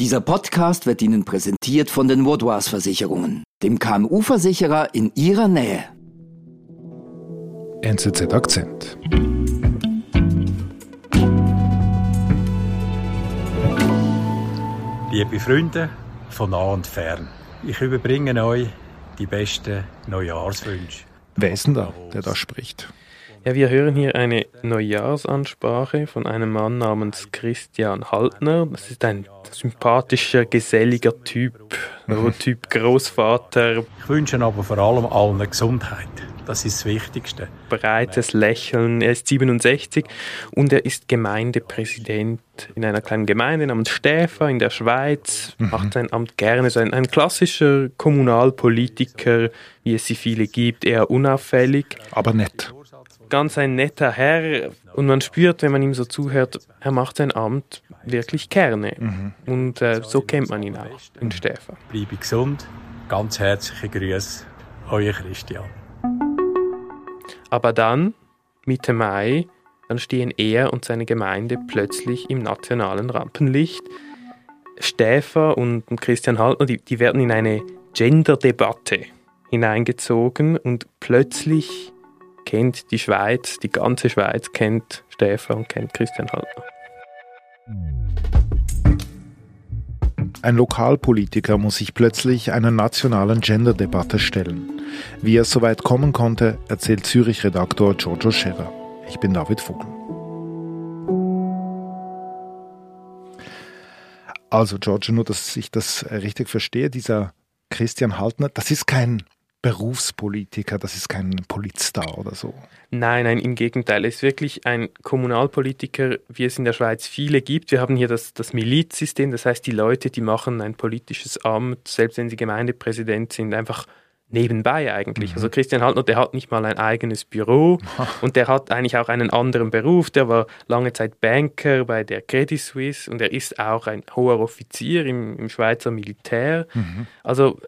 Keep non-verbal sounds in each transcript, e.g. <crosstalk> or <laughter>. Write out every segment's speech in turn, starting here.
Dieser Podcast wird Ihnen präsentiert von den Vaudois Versicherungen, dem KMU-Versicherer in Ihrer Nähe. NZZ Akzent. Liebe Freunde von nah und fern, ich überbringe euch die besten Neujahrswünsche. Wer ist denn da, der da spricht? Ja, wir hören hier eine Neujahrsansprache von einem Mann namens Christian Haltner. Das ist ein sympathischer, geselliger Typ, so <laughs> Typ Großvater. Ich wünsche aber vor allem allen Gesundheit. Das ist das Wichtigste. Breites Lächeln. Er ist 67 und er ist Gemeindepräsident in einer kleinen Gemeinde namens Stäfer in der Schweiz. Mhm. Macht sein Amt gerne. So ein, ein klassischer Kommunalpolitiker, wie es sie viele gibt, eher unauffällig. Aber nett ganz ein netter Herr und man spürt, wenn man ihm so zuhört, er macht sein Amt wirklich gerne. Mhm. Und äh, so kennt man ihn auch in Stefan. Bleibe gesund, ganz herzliche Grüße, euer Christian. Aber dann, Mitte Mai, dann stehen er und seine Gemeinde plötzlich im nationalen Rampenlicht. Stäfer und Christian Haltner, die, die werden in eine Gender-Debatte hineingezogen und plötzlich kennt die Schweiz, die ganze Schweiz kennt Stefan und kennt Christian Haltner. Ein Lokalpolitiker muss sich plötzlich einer nationalen Gender-Debatte stellen. Wie er so weit kommen konnte, erzählt Zürich-Redaktor Giorgio Scherer. Ich bin David Vogel. Also Giorgio, nur dass ich das richtig verstehe, dieser Christian Haltner, das ist kein Berufspolitiker, das ist kein Politstar oder so. Nein, nein, im Gegenteil. Er ist wirklich ein Kommunalpolitiker, wie es in der Schweiz viele gibt. Wir haben hier das, das Milizsystem, das heißt, die Leute, die machen ein politisches Amt, selbst wenn sie Gemeindepräsident sind, einfach nebenbei eigentlich. Mhm. Also Christian Haltner, der hat nicht mal ein eigenes Büro <laughs> und der hat eigentlich auch einen anderen Beruf. Der war lange Zeit Banker bei der Credit Suisse und er ist auch ein hoher Offizier im, im Schweizer Militär. Mhm. Also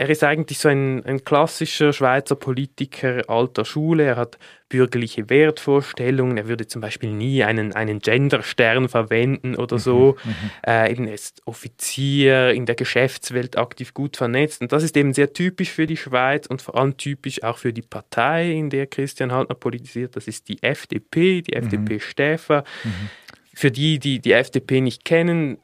er ist eigentlich so ein, ein klassischer Schweizer Politiker alter Schule. Er hat bürgerliche Wertvorstellungen. Er würde zum Beispiel nie einen, einen Genderstern verwenden oder so. Mhm, mhm. äh, er ist Offizier, in der Geschäftswelt aktiv gut vernetzt. Und das ist eben sehr typisch für die Schweiz und vor allem typisch auch für die Partei, in der Christian Haltner politisiert. Das ist die FDP, die mhm. FDP Stäfer. Mhm. Für die, die die FDP nicht kennen,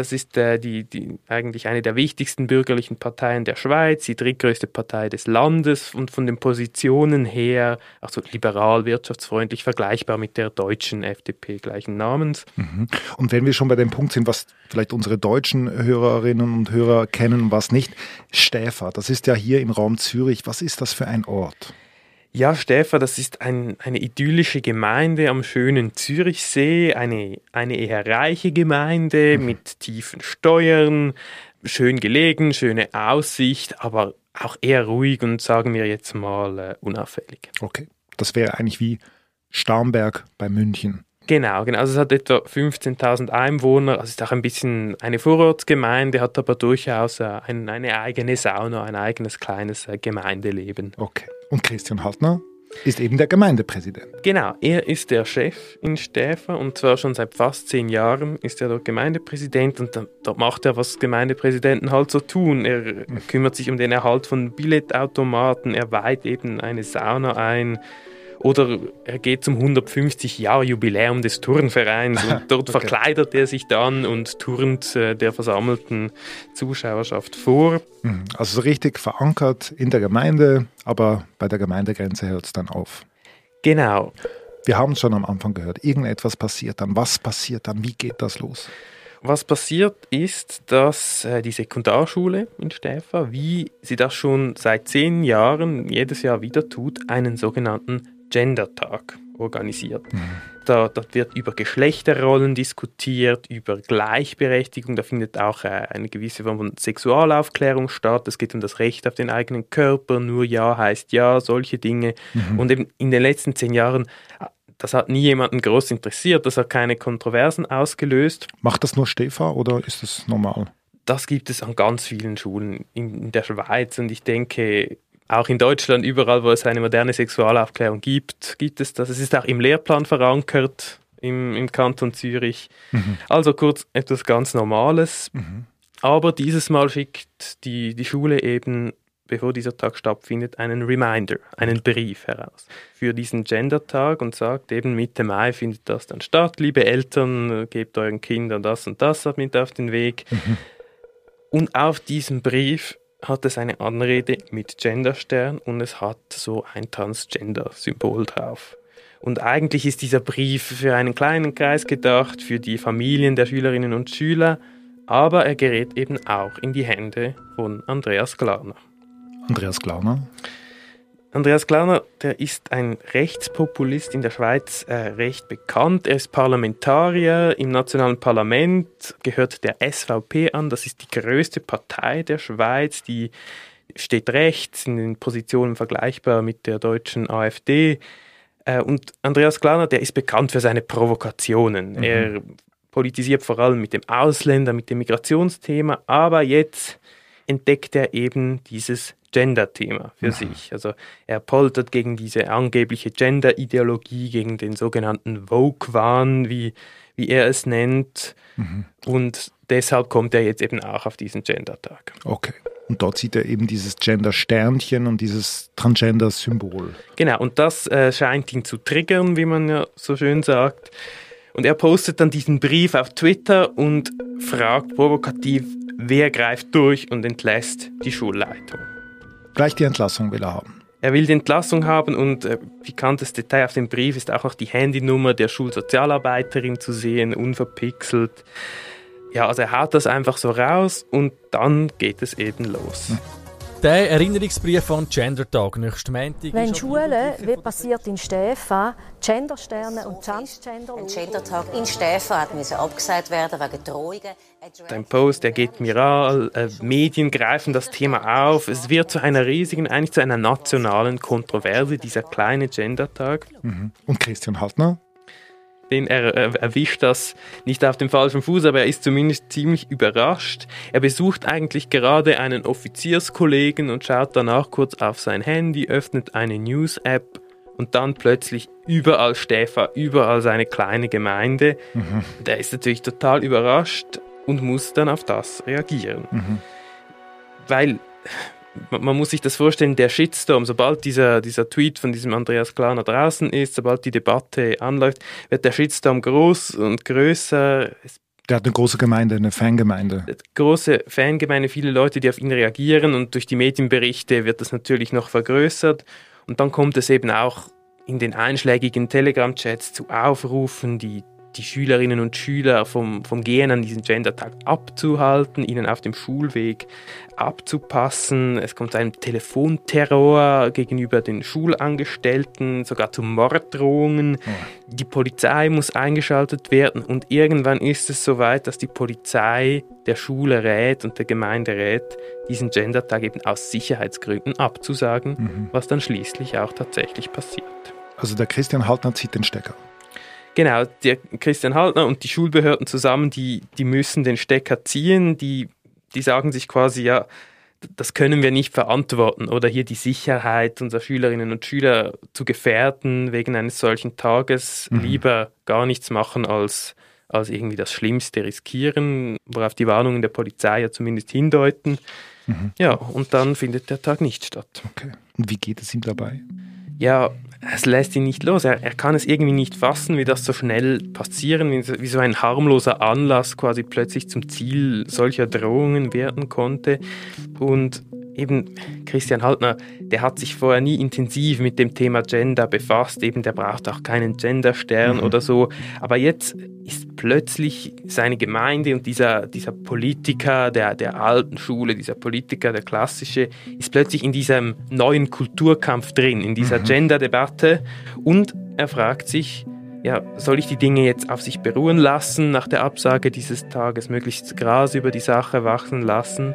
das ist äh, die, die, eigentlich eine der wichtigsten bürgerlichen Parteien der Schweiz, die drittgrößte Partei des Landes und von den Positionen her, also liberal, wirtschaftsfreundlich, vergleichbar mit der deutschen FDP gleichen Namens. Mhm. Und wenn wir schon bei dem Punkt sind, was vielleicht unsere deutschen Hörerinnen und Hörer kennen, was nicht, Stäfer, das ist ja hier im Raum Zürich. Was ist das für ein Ort? Ja, Stefan, das ist ein, eine idyllische Gemeinde am schönen Zürichsee, eine, eine eher reiche Gemeinde mhm. mit tiefen Steuern, schön gelegen, schöne Aussicht, aber auch eher ruhig und sagen wir jetzt mal äh, unauffällig. Okay, das wäre eigentlich wie Starnberg bei München. Genau, genau. Also es hat etwa 15.000 Einwohner. Also es ist auch ein bisschen eine Vorortsgemeinde, hat aber durchaus äh, ein, eine eigene Sauna, ein eigenes kleines äh, Gemeindeleben. Okay. Und Christian Haltner ist eben der Gemeindepräsident. Genau, er ist der Chef in Stäfer und zwar schon seit fast zehn Jahren ist er dort Gemeindepräsident und dort macht er, was Gemeindepräsidenten halt so tun. Er kümmert sich um den Erhalt von Billetautomaten, er weiht eben eine Sauna ein, oder er geht zum 150-Jahr-Jubiläum des Turnvereins und <laughs> dort okay. verkleidet er sich dann und turnt äh, der versammelten Zuschauerschaft vor. Mhm. Also so richtig verankert in der Gemeinde, aber bei der Gemeindegrenze hört es dann auf. Genau. Wir haben es schon am Anfang gehört. Irgendetwas passiert dann. Was passiert dann? Wie geht das los? Was passiert ist, dass äh, die Sekundarschule in Stäfa, wie sie das schon seit zehn Jahren jedes Jahr wieder tut, einen sogenannten Gender-Tag organisiert. Mhm. Da, da, wird über Geschlechterrollen diskutiert, über Gleichberechtigung, da findet auch äh, eine gewisse Form von Sexualaufklärung statt. Es geht um das Recht auf den eigenen Körper, nur Ja heißt Ja, solche Dinge. Mhm. Und eben in den letzten zehn Jahren das hat nie jemanden groß interessiert, das hat keine Kontroversen ausgelöst. Macht das nur Stefa oder ist das normal? Das gibt es an ganz vielen Schulen in der Schweiz und ich denke, auch in Deutschland, überall, wo es eine moderne Sexualaufklärung gibt, gibt es das. Es ist auch im Lehrplan verankert. im, im Kanton Zürich. Mhm. Also kurz etwas ganz Normales. Mhm. Aber dieses Mal schickt die, die Schule eben, bevor dieser Tag stattfindet, einen Reminder, einen Brief heraus für diesen Gender-Tag und sagt eben Mitte Mai findet das dann statt. Liebe Eltern, gebt euren Kindern das und das mit auf den Weg. Mhm. Und auf diesem Brief hat es eine Anrede mit Genderstern und es hat so ein Transgender-Symbol drauf. Und eigentlich ist dieser Brief für einen kleinen Kreis gedacht, für die Familien der Schülerinnen und Schüler, aber er gerät eben auch in die Hände von Andreas Glarner. Andreas Glarner? Andreas Glarner, der ist ein Rechtspopulist in der Schweiz äh, recht bekannt. Er ist Parlamentarier im nationalen Parlament, gehört der SVP an. Das ist die größte Partei der Schweiz, die steht rechts in den Positionen vergleichbar mit der deutschen AfD. Äh, und Andreas Glarner, der ist bekannt für seine Provokationen. Mhm. Er politisiert vor allem mit dem Ausländer, mit dem Migrationsthema, aber jetzt entdeckt er eben dieses Gender-Thema für mhm. sich. Also er poltert gegen diese angebliche Gender-Ideologie, gegen den sogenannten Vogue-Wahn, wie, wie er es nennt. Mhm. Und deshalb kommt er jetzt eben auch auf diesen Gender-Tag. Okay. Und dort sieht er eben dieses Gender-Sternchen und dieses Transgender-Symbol. Genau, und das äh, scheint ihn zu triggern, wie man ja so schön sagt. Und er postet dann diesen Brief auf Twitter und fragt provokativ, wer greift durch und entlässt die Schulleitung. Gleich die Entlassung will er haben. Er will die Entlassung haben und äh, pikantes Detail auf dem Brief ist auch noch die Handynummer der Schulsozialarbeiterin zu sehen, unverpixelt. Ja, also er haut das einfach so raus und dann geht es eben los. Hm. Der Erinnerungsbrief an Gender-Tag nächsten Montag. Wenn Schulen, wie passiert in Stefan, Gendersterne und Transgender... Ein Gender-Tag in Stefan musste abgesagt werden wegen Drohungen. Dein Post, der geht viral, äh, Medien greifen das Thema auf. Es wird zu einer riesigen, eigentlich zu einer nationalen Kontroverse, dieser kleine Gender-Tag. Mhm. Und Christian Haltner? Den er, er erwischt das nicht auf dem falschen Fuß, aber er ist zumindest ziemlich überrascht. Er besucht eigentlich gerade einen Offizierskollegen und schaut danach kurz auf sein Handy, öffnet eine News-App und dann plötzlich überall Stefan, überall seine kleine Gemeinde. Mhm. Der ist natürlich total überrascht und muss dann auf das reagieren. Mhm. Weil man muss sich das vorstellen, der Shitstorm, sobald dieser, dieser Tweet von diesem Andreas Klarner draußen ist, sobald die Debatte anläuft, wird der Shitstorm groß und größer. Der hat eine große Gemeinde, eine Fangemeinde. Große Fangemeinde, viele Leute, die auf ihn reagieren und durch die Medienberichte wird das natürlich noch vergrößert. Und dann kommt es eben auch in den einschlägigen Telegram-Chats zu Aufrufen, die die Schülerinnen und Schüler vom, vom Gehen an diesen Gendertag abzuhalten, ihnen auf dem Schulweg abzupassen. Es kommt zu einem Telefonterror gegenüber den Schulangestellten, sogar zu Morddrohungen. Oh. Die Polizei muss eingeschaltet werden und irgendwann ist es soweit, dass die Polizei der Schule rät und der Gemeinde rät, diesen Gendertag eben aus Sicherheitsgründen abzusagen, mhm. was dann schließlich auch tatsächlich passiert. Also der Christian Haltner zieht den Stecker. Genau, der Christian Haltner und die Schulbehörden zusammen, die, die müssen den Stecker ziehen, die, die sagen sich quasi, ja, das können wir nicht verantworten oder hier die Sicherheit unserer Schülerinnen und Schüler zu gefährden wegen eines solchen Tages, mhm. lieber gar nichts machen als, als irgendwie das Schlimmste riskieren, worauf die Warnungen der Polizei ja zumindest hindeuten. Mhm. Ja, und dann findet der Tag nicht statt. Okay. Und wie geht es ihm dabei? Ja, es lässt ihn nicht los. Er, er kann es irgendwie nicht fassen, wie das so schnell passieren, wie, wie so ein harmloser Anlass quasi plötzlich zum Ziel solcher Drohungen werden konnte. Und eben Christian Haltner, der hat sich vorher nie intensiv mit dem Thema Gender befasst, eben der braucht auch keinen Genderstern mhm. oder so, aber jetzt ist plötzlich seine Gemeinde und dieser, dieser Politiker der, der alten Schule, dieser Politiker, der klassische, ist plötzlich in diesem neuen Kulturkampf drin, in dieser mhm. Gender-Debatte und er fragt sich, ja, soll ich die Dinge jetzt auf sich beruhen lassen nach der Absage dieses Tages, möglichst Gras über die Sache wachsen lassen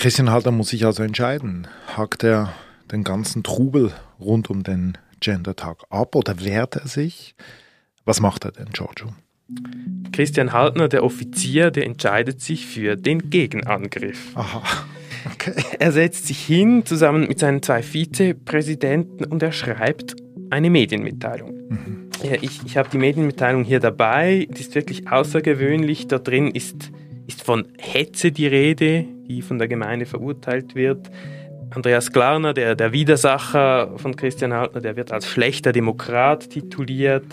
Christian Halter muss sich also entscheiden. Hakt er den ganzen Trubel rund um den Gender-Tag ab oder wehrt er sich? Was macht er denn, Giorgio? Christian Haltner, der Offizier, der entscheidet sich für den Gegenangriff. Aha. <laughs> Okay. Er setzt sich hin zusammen mit seinen zwei Vizepräsidenten und er schreibt eine Medienmitteilung. Mhm. Ja, ich ich habe die Medienmitteilung hier dabei, die ist wirklich außergewöhnlich. Da drin ist, ist von Hetze die Rede, die von der Gemeinde verurteilt wird. Andreas Klarner, der, der Widersacher von Christian Haltner, der wird als schlechter Demokrat tituliert.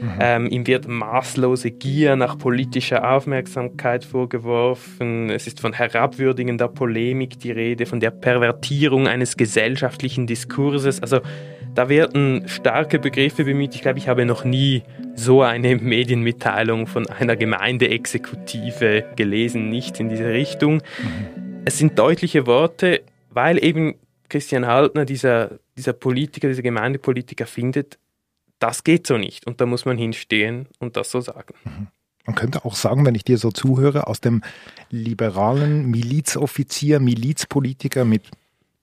Mhm. Ähm, ihm wird maßlose Gier nach politischer Aufmerksamkeit vorgeworfen. Es ist von herabwürdigender Polemik die Rede, von der Pervertierung eines gesellschaftlichen Diskurses. Also da werden starke Begriffe bemüht. Ich glaube, ich habe noch nie so eine Medienmitteilung von einer Gemeindeexekutive gelesen, nicht in diese Richtung. Mhm. Es sind deutliche Worte, weil eben Christian Haltner, dieser, dieser Politiker, dieser Gemeindepolitiker findet, das geht so nicht. Und da muss man hinstehen und das so sagen. Mhm. Man könnte auch sagen, wenn ich dir so zuhöre, aus dem liberalen Milizoffizier, Milizpolitiker mit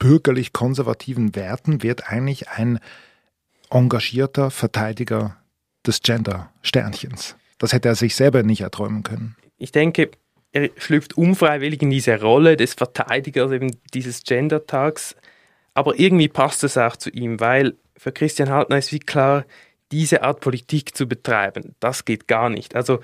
bürgerlich-konservativen Werten wird eigentlich ein engagierter Verteidiger des Gender-Sternchens. Das hätte er sich selber nicht erträumen können. Ich denke, er schlüpft unfreiwillig in diese Rolle des Verteidigers eben dieses Gender-Tags. Aber irgendwie passt es auch zu ihm, weil für Christian Haltner ist wie klar, diese Art Politik zu betreiben, das geht gar nicht. Also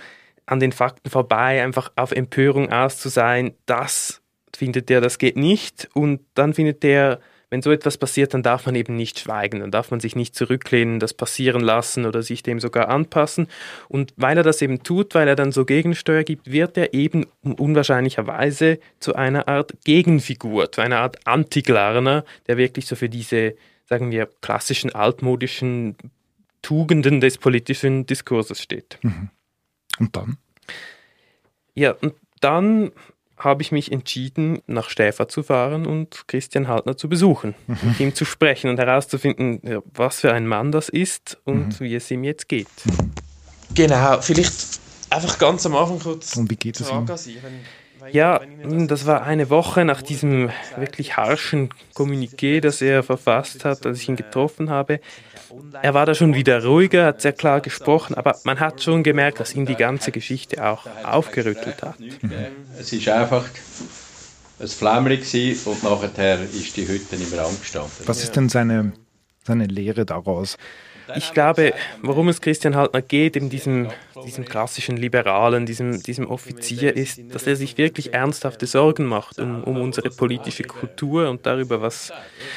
an den Fakten vorbei, einfach auf Empörung aus zu sein, das findet er, das geht nicht. Und dann findet er, wenn so etwas passiert, dann darf man eben nicht schweigen, dann darf man sich nicht zurücklehnen, das passieren lassen oder sich dem sogar anpassen. Und weil er das eben tut, weil er dann so Gegensteuer gibt, wird er eben unwahrscheinlicherweise zu einer Art Gegenfigur, zu einer Art Antiglarner, der wirklich so für diese, sagen wir, klassischen altmodischen Tugenden des politischen Diskurses steht. Mhm. Und dann? Ja, und dann habe ich mich entschieden, nach Stäfer zu fahren und Christian Haltner zu besuchen, mhm. mit ihm zu sprechen und herauszufinden, was für ein Mann das ist und mhm. wie es ihm jetzt geht. Genau, vielleicht einfach ganz am Anfang kurz. Und wie geht es ihm? Ja, das war eine Woche nach diesem wirklich harschen Kommuniqué, das er verfasst hat, als ich ihn getroffen habe. Er war da schon wieder ruhiger, hat sehr klar gesprochen, aber man hat schon gemerkt, dass ihn die ganze Geschichte auch aufgerüttelt hat. Mhm. Es ist einfach ein Flämmchen und nachher ist die Hütte im Raum gestanden. Was ist denn seine, seine Lehre daraus? Ich glaube, worum es Christian Haltner geht, in diesem, diesem klassischen Liberalen, diesem, diesem Offizier, ist, dass er sich wirklich ernsthafte Sorgen macht um, um unsere politische Kultur und darüber, was,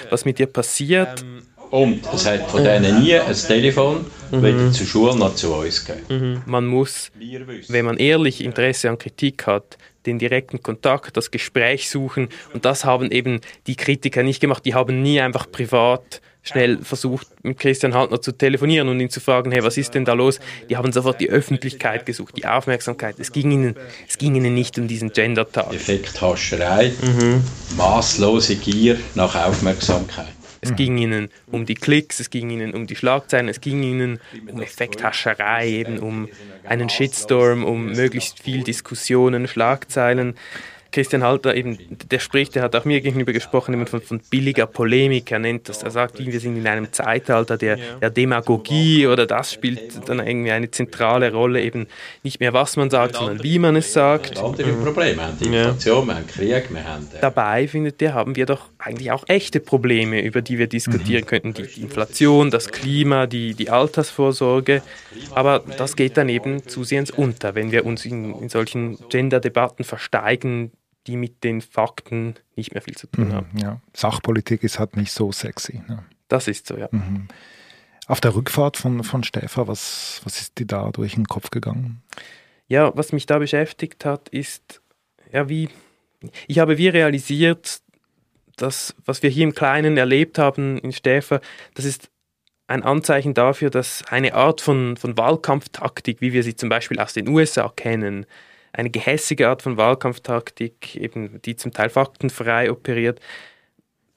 was mit ihr passiert. Und es hat von denen nie ein Telefon mhm. weder zur Schule noch zu uns gegeben. Mhm. Man muss, wenn man ehrlich Interesse an Kritik hat, den direkten Kontakt, das Gespräch suchen. Und das haben eben die Kritiker nicht gemacht. Die haben nie einfach privat schnell versucht, mit Christian Haltner zu telefonieren und ihn zu fragen, hey, was ist denn da los? Die haben sofort die Öffentlichkeit gesucht, die Aufmerksamkeit. Es ging ihnen, es ging ihnen nicht um diesen Gender-Tag. Effekthascherei, mhm. maßlose Gier nach Aufmerksamkeit. Es ging ihnen um die Klicks, es ging ihnen um die Schlagzeilen, es ging ihnen um Effekthascherei, eben um einen Shitstorm, um möglichst viel Diskussionen, Schlagzeilen. Christian Halter eben, der spricht, der hat auch mir gegenüber gesprochen, eben von, von billiger Polemik. Er nennt das, er sagt, wir sind in einem Zeitalter der, der Demagogie oder das spielt dann irgendwie eine zentrale Rolle, eben nicht mehr was man sagt, sondern wie man es sagt. Andere mhm. Probleme, haben die Inflation, wir haben Krieg, wir haben... Äh Dabei, findet er, haben wir doch eigentlich auch echte Probleme, über die wir diskutieren mhm. könnten. Die, die Inflation, das Klima, die, die Altersvorsorge. Aber das geht dann eben zusehends unter, wenn wir uns in, in solchen Gender-Debatten versteigen, die mit den Fakten nicht mehr viel zu tun mhm, haben. Ja. Sachpolitik ist halt nicht so sexy. Ne? Das ist so, ja. Mhm. Auf der Rückfahrt von, von Stefan, was, was ist dir da durch den Kopf gegangen? Ja, was mich da beschäftigt hat, ist, ja, wie, ich habe wie realisiert, dass, was wir hier im Kleinen erlebt haben in Stäfer, das ist ein Anzeichen dafür, dass eine Art von, von Wahlkampftaktik, wie wir sie zum Beispiel aus den USA kennen, eine gehässige Art von Wahlkampftaktik, eben die zum Teil faktenfrei operiert,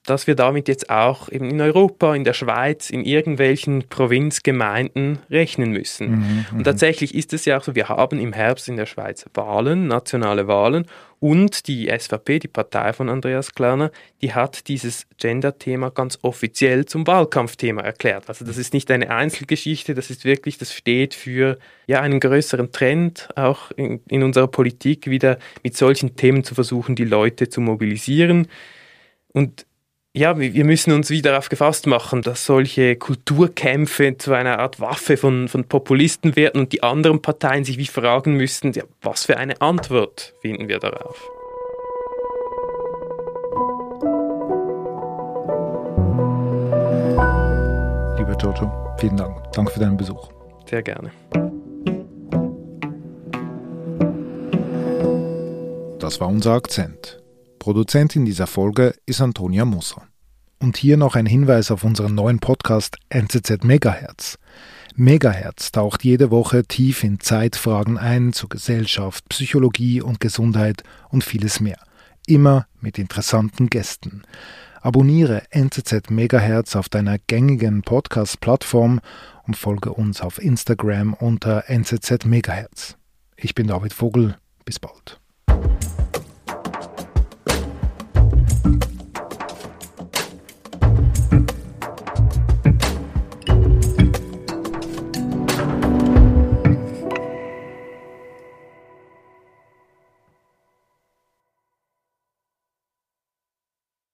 dass wir damit jetzt auch eben in Europa, in der Schweiz, in irgendwelchen Provinzgemeinden rechnen müssen. Mhm, und mhm. tatsächlich ist es ja auch so, wir haben im Herbst in der Schweiz Wahlen, nationale Wahlen und die SVP, die Partei von Andreas Klarner, die hat dieses Gender-Thema ganz offiziell zum Wahlkampfthema erklärt. Also das ist nicht eine Einzelgeschichte, das ist wirklich, das steht für ja, einen größeren Trend, auch in, in unserer Politik wieder mit solchen Themen zu versuchen, die Leute zu mobilisieren. Und ja, wir müssen uns wieder darauf gefasst machen, dass solche Kulturkämpfe zu einer Art Waffe von, von Populisten werden und die anderen Parteien sich wie fragen müssten, ja, was für eine Antwort finden wir darauf? Lieber Giorgio, vielen Dank. Danke für deinen Besuch. Sehr gerne. Das war unser Akzent. Produzentin dieser Folge ist Antonia Moser. Und hier noch ein Hinweis auf unseren neuen Podcast NZZ Megahertz. Megahertz taucht jede Woche tief in Zeitfragen ein zu Gesellschaft, Psychologie und Gesundheit und vieles mehr. Immer mit interessanten Gästen. Abonniere NZZ Megahertz auf deiner gängigen Podcast-Plattform und folge uns auf Instagram unter NZZ Megahertz. Ich bin David Vogel. Bis bald.